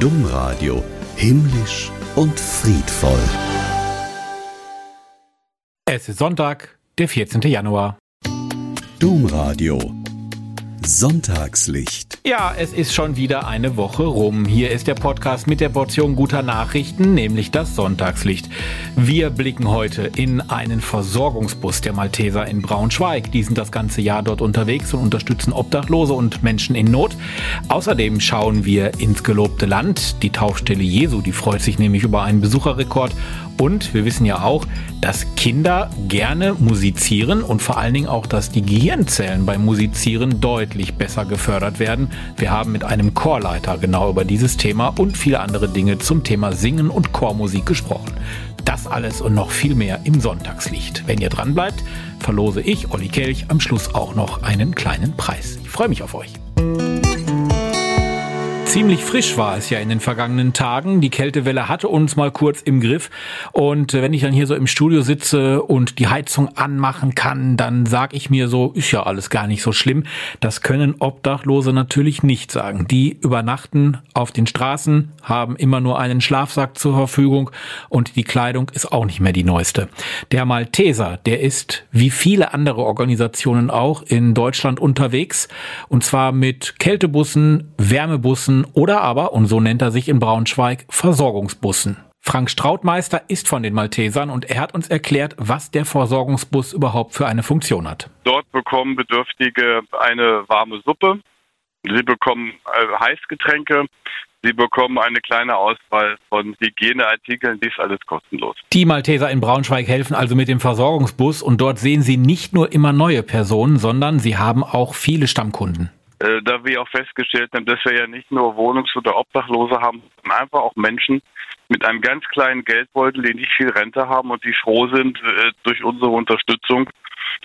Domradio himmlisch und friedvoll. Es ist Sonntag, der 14. Januar. Domradio Sonntagslicht. Ja, es ist schon wieder eine Woche rum. Hier ist der Podcast mit der Portion guter Nachrichten, nämlich das Sonntagslicht. Wir blicken heute in einen Versorgungsbus der Malteser in Braunschweig. Die sind das ganze Jahr dort unterwegs und unterstützen Obdachlose und Menschen in Not. Außerdem schauen wir ins gelobte Land. Die Taufstelle Jesu, die freut sich nämlich über einen Besucherrekord und wir wissen ja auch, dass Kinder gerne musizieren und vor allen Dingen auch, dass die Gehirnzellen beim Musizieren deutlich besser gefördert werden. Wir haben mit einem Chorleiter genau über dieses Thema und viele andere Dinge zum Thema Singen und Chormusik gesprochen. Das alles und noch viel mehr im Sonntagslicht. Wenn ihr dran bleibt, verlose ich, Olli Kelch, am Schluss auch noch einen kleinen Preis. Ich freue mich auf euch. Ziemlich frisch war es ja in den vergangenen Tagen. Die Kältewelle hatte uns mal kurz im Griff. Und wenn ich dann hier so im Studio sitze und die Heizung anmachen kann, dann sag ich mir so, ist ja alles gar nicht so schlimm. Das können Obdachlose natürlich nicht sagen. Die übernachten auf den Straßen, haben immer nur einen Schlafsack zur Verfügung und die Kleidung ist auch nicht mehr die neueste. Der Malteser, der ist wie viele andere Organisationen auch in Deutschland unterwegs. Und zwar mit Kältebussen, Wärmebussen, oder aber, und so nennt er sich in Braunschweig, Versorgungsbussen. Frank Strautmeister ist von den Maltesern und er hat uns erklärt, was der Versorgungsbus überhaupt für eine Funktion hat. Dort bekommen Bedürftige eine warme Suppe, sie bekommen äh, Heißgetränke, Sie bekommen eine kleine Auswahl von Hygieneartikeln, dies alles kostenlos. Die Malteser in Braunschweig helfen also mit dem Versorgungsbus und dort sehen Sie nicht nur immer neue Personen, sondern Sie haben auch viele Stammkunden. Äh, da wir auch festgestellt haben, dass wir ja nicht nur Wohnungs- oder Obdachlose haben, sondern einfach auch Menschen mit einem ganz kleinen Geldbeutel, die nicht viel Rente haben und die froh sind äh, durch unsere Unterstützung.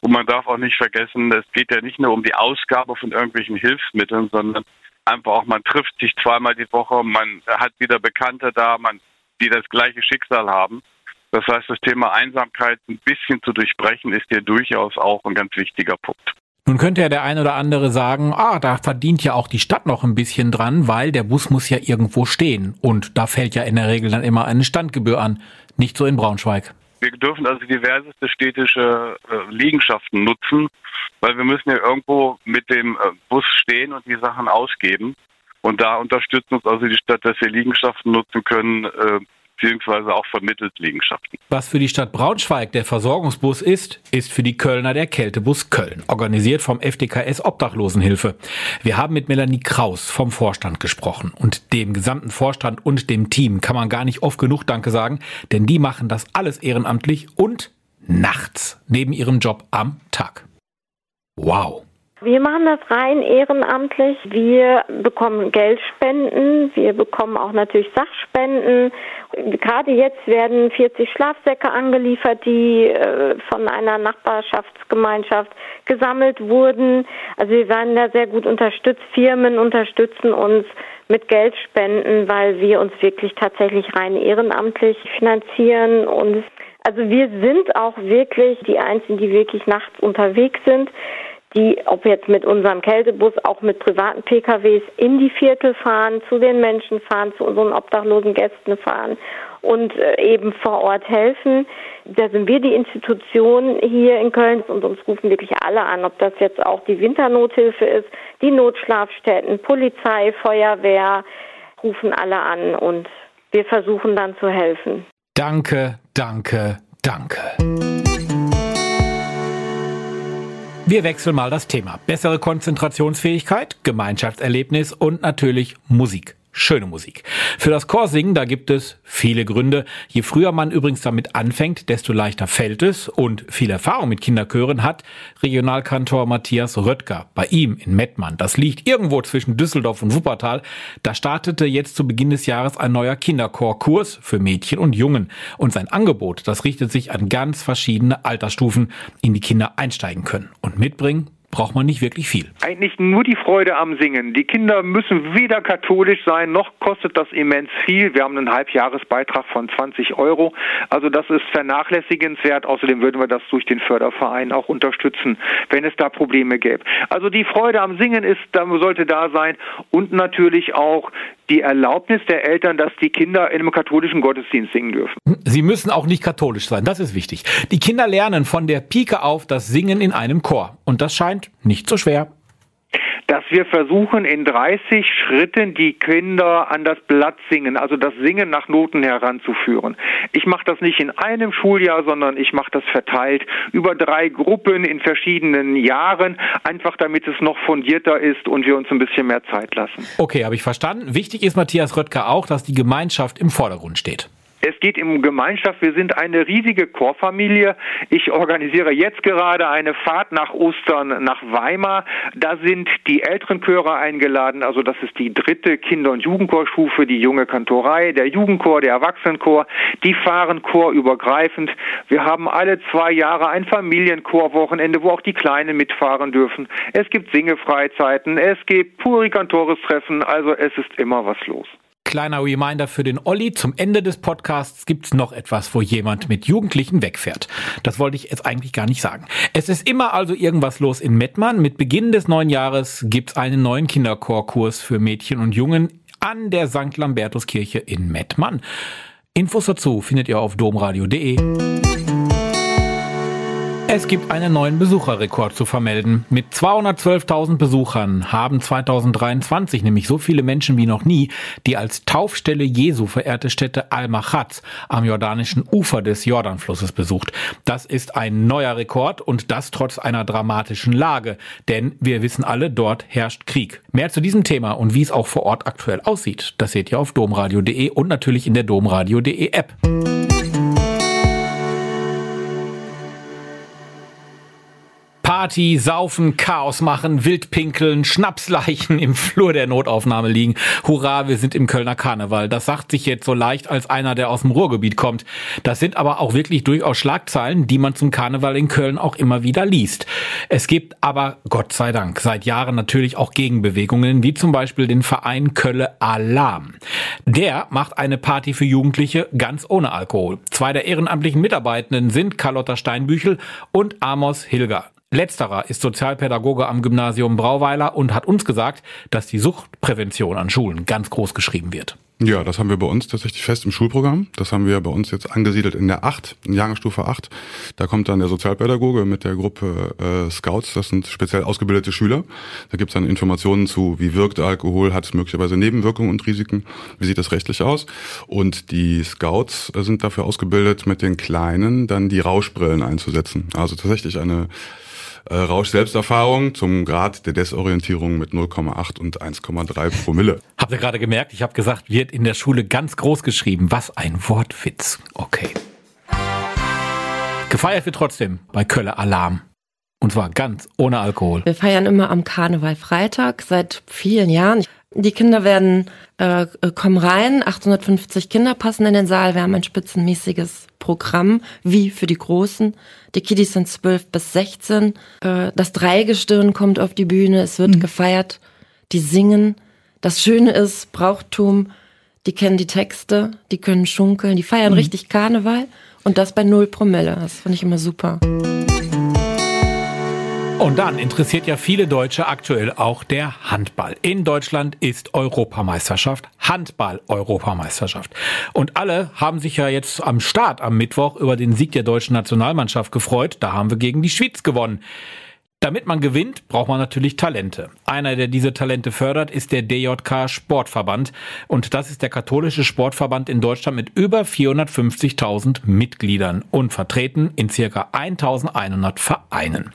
Und man darf auch nicht vergessen, es geht ja nicht nur um die Ausgabe von irgendwelchen Hilfsmitteln, sondern einfach auch, man trifft sich zweimal die Woche, man hat wieder Bekannte da, man, die das gleiche Schicksal haben. Das heißt, das Thema Einsamkeit ein bisschen zu durchbrechen, ist hier durchaus auch ein ganz wichtiger Punkt. Nun könnte ja der ein oder andere sagen, ah, da verdient ja auch die Stadt noch ein bisschen dran, weil der Bus muss ja irgendwo stehen. Und da fällt ja in der Regel dann immer eine Standgebühr an. Nicht so in Braunschweig. Wir dürfen also diverseste städtische äh, Liegenschaften nutzen, weil wir müssen ja irgendwo mit dem äh, Bus stehen und die Sachen ausgeben. Und da unterstützt uns also die Stadt, dass wir Liegenschaften nutzen können, äh, beziehungsweise auch vermittelt Liegenschaften. Was für die Stadt Braunschweig der Versorgungsbus ist, ist für die Kölner der Kältebus Köln, organisiert vom FDKS Obdachlosenhilfe. Wir haben mit Melanie Kraus vom Vorstand gesprochen und dem gesamten Vorstand und dem Team kann man gar nicht oft genug Danke sagen, denn die machen das alles ehrenamtlich und nachts neben ihrem Job am Tag. Wow. Wir machen das rein ehrenamtlich. Wir bekommen Geldspenden, wir bekommen auch natürlich Sachspenden. Gerade jetzt werden 40 Schlafsäcke angeliefert, die äh, von einer Nachbarschaftsgemeinschaft gesammelt wurden. Also wir werden da sehr gut unterstützt. Firmen unterstützen uns mit Geldspenden, weil wir uns wirklich tatsächlich rein ehrenamtlich finanzieren und also wir sind auch wirklich die Einzigen, die wirklich nachts unterwegs sind die, ob jetzt mit unserem Kältebus, auch mit privaten PKWs in die Viertel fahren, zu den Menschen fahren, zu unseren obdachlosen Gästen fahren und äh, eben vor Ort helfen. Da sind wir die Institution hier in Köln und uns rufen wirklich alle an, ob das jetzt auch die Winternothilfe ist, die Notschlafstätten, Polizei, Feuerwehr, rufen alle an und wir versuchen dann zu helfen. Danke, danke, danke. Wir wechseln mal das Thema. Bessere Konzentrationsfähigkeit, Gemeinschaftserlebnis und natürlich Musik schöne Musik. Für das Chorsingen, da gibt es viele Gründe. Je früher man übrigens damit anfängt, desto leichter fällt es und viel Erfahrung mit Kinderchören hat Regionalkantor Matthias Röttger. Bei ihm in Mettmann, das liegt irgendwo zwischen Düsseldorf und Wuppertal, da startete jetzt zu Beginn des Jahres ein neuer Kinderchorkurs für Mädchen und Jungen. Und sein Angebot, das richtet sich an ganz verschiedene Altersstufen, in die Kinder einsteigen können. Und mitbringen braucht man nicht wirklich viel. Eigentlich nur die Freude am Singen. Die Kinder müssen weder katholisch sein, noch kostet das immens viel. Wir haben einen Halbjahresbeitrag von 20 Euro. Also das ist vernachlässigenswert. Außerdem würden wir das durch den Förderverein auch unterstützen, wenn es da Probleme gäbe. Also die Freude am Singen ist, sollte da sein und natürlich auch die Erlaubnis der Eltern, dass die Kinder in einem katholischen Gottesdienst singen dürfen. Sie müssen auch nicht katholisch sein, das ist wichtig. Die Kinder lernen von der Pike auf das Singen in einem Chor. Und das scheint nicht so schwer dass wir versuchen, in 30 Schritten die Kinder an das Blatt singen, also das Singen nach Noten heranzuführen. Ich mache das nicht in einem Schuljahr, sondern ich mache das verteilt über drei Gruppen in verschiedenen Jahren, einfach damit es noch fundierter ist und wir uns ein bisschen mehr Zeit lassen. Okay, habe ich verstanden. Wichtig ist Matthias Röttger auch, dass die Gemeinschaft im Vordergrund steht. Es geht um Gemeinschaft. Wir sind eine riesige Chorfamilie. Ich organisiere jetzt gerade eine Fahrt nach Ostern nach Weimar. Da sind die älteren Chöre eingeladen. Also das ist die dritte Kinder- und Jugendchorstufe, die junge Kantorei, der Jugendchor, der Erwachsenenchor. Die fahren chorübergreifend. Wir haben alle zwei Jahre ein Familienchorwochenende, wo auch die Kleinen mitfahren dürfen. Es gibt Singefreizeiten, es gibt Purikantores-Treffen. Also es ist immer was los kleiner Reminder für den Olli. Zum Ende des Podcasts gibt's noch etwas, wo jemand mit Jugendlichen wegfährt. Das wollte ich jetzt eigentlich gar nicht sagen. Es ist immer also irgendwas los in Mettmann. Mit Beginn des neuen Jahres gibt's einen neuen Kinderchorkurs für Mädchen und Jungen an der St. Lambertuskirche in Mettmann. Infos dazu findet ihr auf domradio.de. Es gibt einen neuen Besucherrekord zu vermelden. Mit 212.000 Besuchern haben 2023 nämlich so viele Menschen wie noch nie die als Taufstelle Jesu verehrte Stätte Al-Machatz am jordanischen Ufer des Jordanflusses besucht. Das ist ein neuer Rekord und das trotz einer dramatischen Lage, denn wir wissen alle, dort herrscht Krieg. Mehr zu diesem Thema und wie es auch vor Ort aktuell aussieht, das seht ihr auf domradio.de und natürlich in der domradio.de App. Party, Saufen, Chaos machen, Wildpinkeln, Schnapsleichen im Flur der Notaufnahme liegen. Hurra, wir sind im Kölner Karneval. Das sagt sich jetzt so leicht als einer, der aus dem Ruhrgebiet kommt. Das sind aber auch wirklich durchaus Schlagzeilen, die man zum Karneval in Köln auch immer wieder liest. Es gibt aber, Gott sei Dank, seit Jahren natürlich auch Gegenbewegungen, wie zum Beispiel den Verein Kölle Alarm. Der macht eine Party für Jugendliche ganz ohne Alkohol. Zwei der ehrenamtlichen Mitarbeitenden sind Carlotta Steinbüchel und Amos Hilger. Letzterer ist Sozialpädagoge am Gymnasium Brauweiler und hat uns gesagt, dass die Suchtprävention an Schulen ganz groß geschrieben wird. Ja, das haben wir bei uns tatsächlich fest im Schulprogramm. Das haben wir bei uns jetzt angesiedelt in der 8, in Jahrgangsstufe 8. Da kommt dann der Sozialpädagoge mit der Gruppe äh, Scouts, das sind speziell ausgebildete Schüler. Da gibt's dann Informationen zu, wie wirkt Alkohol, hat es möglicherweise Nebenwirkungen und Risiken, wie sieht das rechtlich aus. Und die Scouts äh, sind dafür ausgebildet, mit den Kleinen dann die Rauschbrillen einzusetzen. Also tatsächlich eine äh, Rausch-Selbsterfahrung zum Grad der Desorientierung mit 0,8 und 1,3 Promille. Habt ihr gerade gemerkt? Ich habe gesagt, wird in der Schule ganz groß geschrieben. Was ein Wortwitz. Okay. Gefeiert wird trotzdem bei Kölle Alarm. Und zwar ganz ohne Alkohol. Wir feiern immer am Karneval Freitag seit vielen Jahren. Die Kinder werden äh, kommen rein, 850 Kinder passen in den Saal. Wir haben ein spitzenmäßiges Programm, wie für die Großen. Die Kiddies sind 12 bis 16. Äh, das Dreigestirn kommt auf die Bühne, es wird mhm. gefeiert, die singen. Das Schöne ist, Brauchtum, die kennen die Texte, die können schunkeln, die feiern mhm. richtig Karneval und das bei null Promille. Das finde ich immer super. Und dann interessiert ja viele Deutsche aktuell auch der Handball. In Deutschland ist Europameisterschaft, Handball-Europameisterschaft. Und alle haben sich ja jetzt am Start am Mittwoch über den Sieg der deutschen Nationalmannschaft gefreut. Da haben wir gegen die Schweiz gewonnen. Damit man gewinnt, braucht man natürlich Talente. Einer, der diese Talente fördert, ist der DJK Sportverband. Und das ist der katholische Sportverband in Deutschland mit über 450.000 Mitgliedern und vertreten in circa 1.100 Vereinen.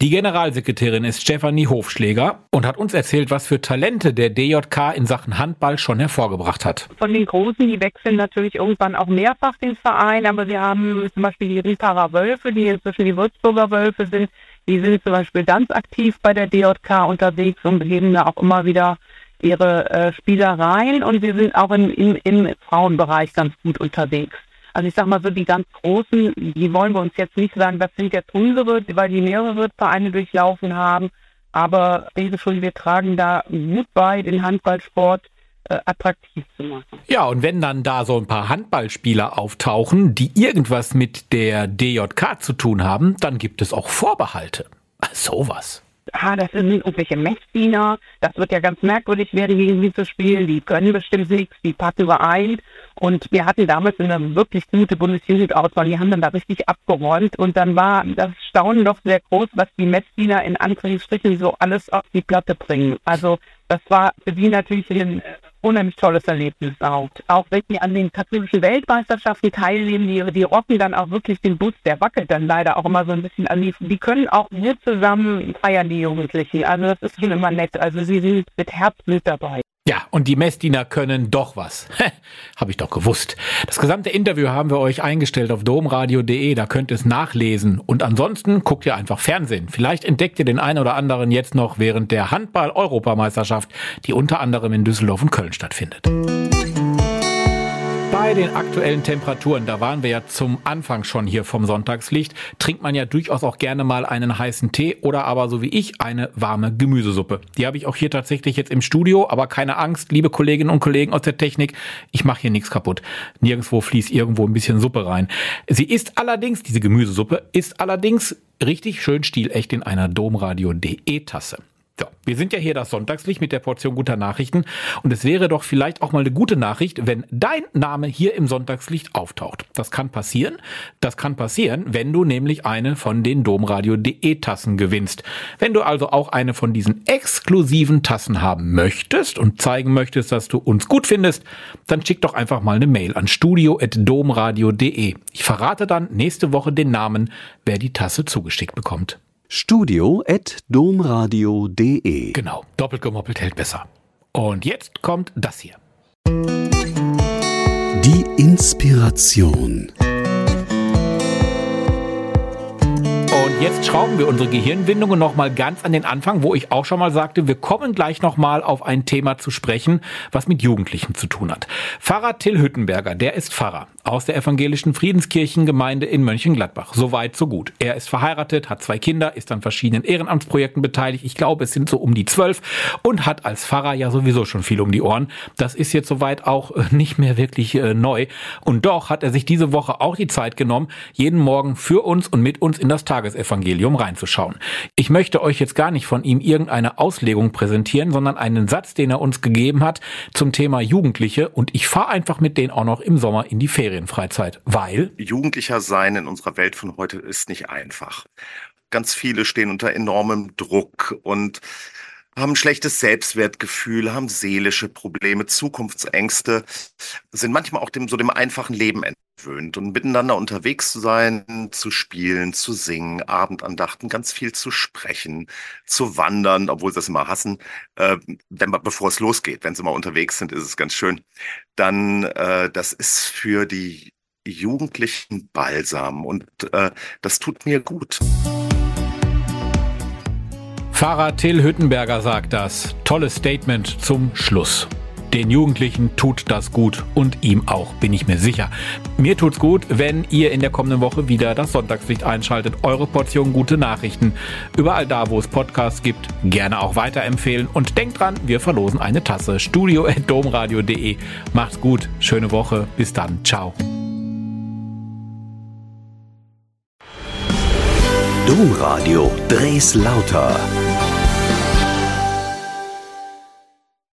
Die Generalsekretärin ist Stefanie Hofschläger und hat uns erzählt, was für Talente der DJK in Sachen Handball schon hervorgebracht hat. Von den Großen, die wechseln natürlich irgendwann auch mehrfach den Verein, aber wir haben zum Beispiel die Riparer Wölfe, die inzwischen die Würzburger Wölfe sind, die sind zum Beispiel ganz aktiv bei der DJK unterwegs und geben da auch immer wieder ihre äh, Spielereien und wir sind auch im, im, im Frauenbereich ganz gut unterwegs. Also ich sag mal so, die ganz großen, die wollen wir uns jetzt nicht sagen, das sind jetzt unsere, weil die mehrere Vereine durchlaufen haben. Aber schon, wir tragen da gut bei, den Handballsport äh, attraktiv zu machen. Ja, und wenn dann da so ein paar Handballspieler auftauchen, die irgendwas mit der DJK zu tun haben, dann gibt es auch Vorbehalte. Sowas. ah, das sind irgendwelche Messdiener, das wird ja ganz merkwürdig werden, gegen sie zu spielen, die können bestimmt nichts, die passen überein. Und wir hatten damals eine wirklich gute Bundesjugendauswahl, die haben dann da richtig abgeräumt und dann war das Staunen doch sehr groß, was die Messdiener in Anführungsstrichen so alles auf die Platte bringen. Also das war für die natürlich ein unheimlich tolles Erlebnis auch. Auch wenn die an den katholischen Weltmeisterschaften teilnehmen, die, die rocken dann auch wirklich den Bus, der wackelt dann leider auch immer so ein bisschen an die, die können auch mit zusammen feiern, die Jugendlichen. Also das ist schon immer nett. Also sie sind mit Herzblut dabei. Ja, und die Messdiener können doch was. Habe ich doch gewusst. Das gesamte Interview haben wir euch eingestellt auf domradio.de, da könnt ihr es nachlesen. Und ansonsten guckt ihr einfach Fernsehen. Vielleicht entdeckt ihr den einen oder anderen jetzt noch während der Handball-Europameisterschaft, die unter anderem in Düsseldorf und Köln stattfindet bei den aktuellen Temperaturen, da waren wir ja zum Anfang schon hier vom Sonntagslicht, trinkt man ja durchaus auch gerne mal einen heißen Tee oder aber so wie ich eine warme Gemüsesuppe. Die habe ich auch hier tatsächlich jetzt im Studio, aber keine Angst, liebe Kolleginnen und Kollegen aus der Technik, ich mache hier nichts kaputt. Nirgendwo fließt irgendwo ein bisschen Suppe rein. Sie ist allerdings, diese Gemüsesuppe, ist allerdings richtig schön stilecht in einer Domradio.de Tasse. So, wir sind ja hier das Sonntagslicht mit der Portion guter Nachrichten und es wäre doch vielleicht auch mal eine gute Nachricht, wenn dein Name hier im Sonntagslicht auftaucht. Das kann passieren. Das kann passieren, wenn du nämlich eine von den Domradio.de Tassen gewinnst. Wenn du also auch eine von diesen exklusiven Tassen haben möchtest und zeigen möchtest, dass du uns gut findest, dann schick doch einfach mal eine Mail an studio@domradio.de. Ich verrate dann nächste Woche den Namen, wer die Tasse zugeschickt bekommt studio.domradio.de. Genau, doppelt gemoppelt hält besser. Und jetzt kommt das hier. Die Inspiration. Und jetzt schrauben wir unsere Gehirnwindungen nochmal ganz an den Anfang, wo ich auch schon mal sagte, wir kommen gleich nochmal auf ein Thema zu sprechen, was mit Jugendlichen zu tun hat. Pfarrer Till Hüttenberger, der ist Pfarrer aus der evangelischen Friedenskirchengemeinde in Mönchengladbach. Soweit, so gut. Er ist verheiratet, hat zwei Kinder, ist an verschiedenen Ehrenamtsprojekten beteiligt. Ich glaube, es sind so um die zwölf und hat als Pfarrer ja sowieso schon viel um die Ohren. Das ist jetzt soweit auch äh, nicht mehr wirklich äh, neu. Und doch hat er sich diese Woche auch die Zeit genommen, jeden Morgen für uns und mit uns in das Tagesevangelium reinzuschauen. Ich möchte euch jetzt gar nicht von ihm irgendeine Auslegung präsentieren, sondern einen Satz, den er uns gegeben hat zum Thema Jugendliche und ich fahre einfach mit denen auch noch im Sommer in die Ferien. Ferienfreizeit, weil Jugendlicher sein in unserer Welt von heute ist nicht einfach. Ganz viele stehen unter enormem Druck und haben schlechtes Selbstwertgefühl, haben seelische Probleme, Zukunftsängste, sind manchmal auch dem, so dem einfachen Leben entwöhnt und miteinander unterwegs zu sein, zu spielen, zu singen, Abendandachten, ganz viel zu sprechen, zu wandern, obwohl sie das immer hassen, äh, wenn, bevor es losgeht. Wenn sie mal unterwegs sind, ist es ganz schön. Dann, äh, das ist für die Jugendlichen Balsam und äh, das tut mir gut. Pfarrer Till Hüttenberger sagt das. Tolles Statement zum Schluss. Den Jugendlichen tut das gut und ihm auch, bin ich mir sicher. Mir tut's gut, wenn ihr in der kommenden Woche wieder das Sonntagslicht einschaltet. Eure Portion gute Nachrichten. Überall da, wo es Podcasts gibt, gerne auch weiterempfehlen. Und denkt dran, wir verlosen eine Tasse. Studio.domradio.de. Macht's gut, schöne Woche. Bis dann. Ciao. Domradio Dres Lauter.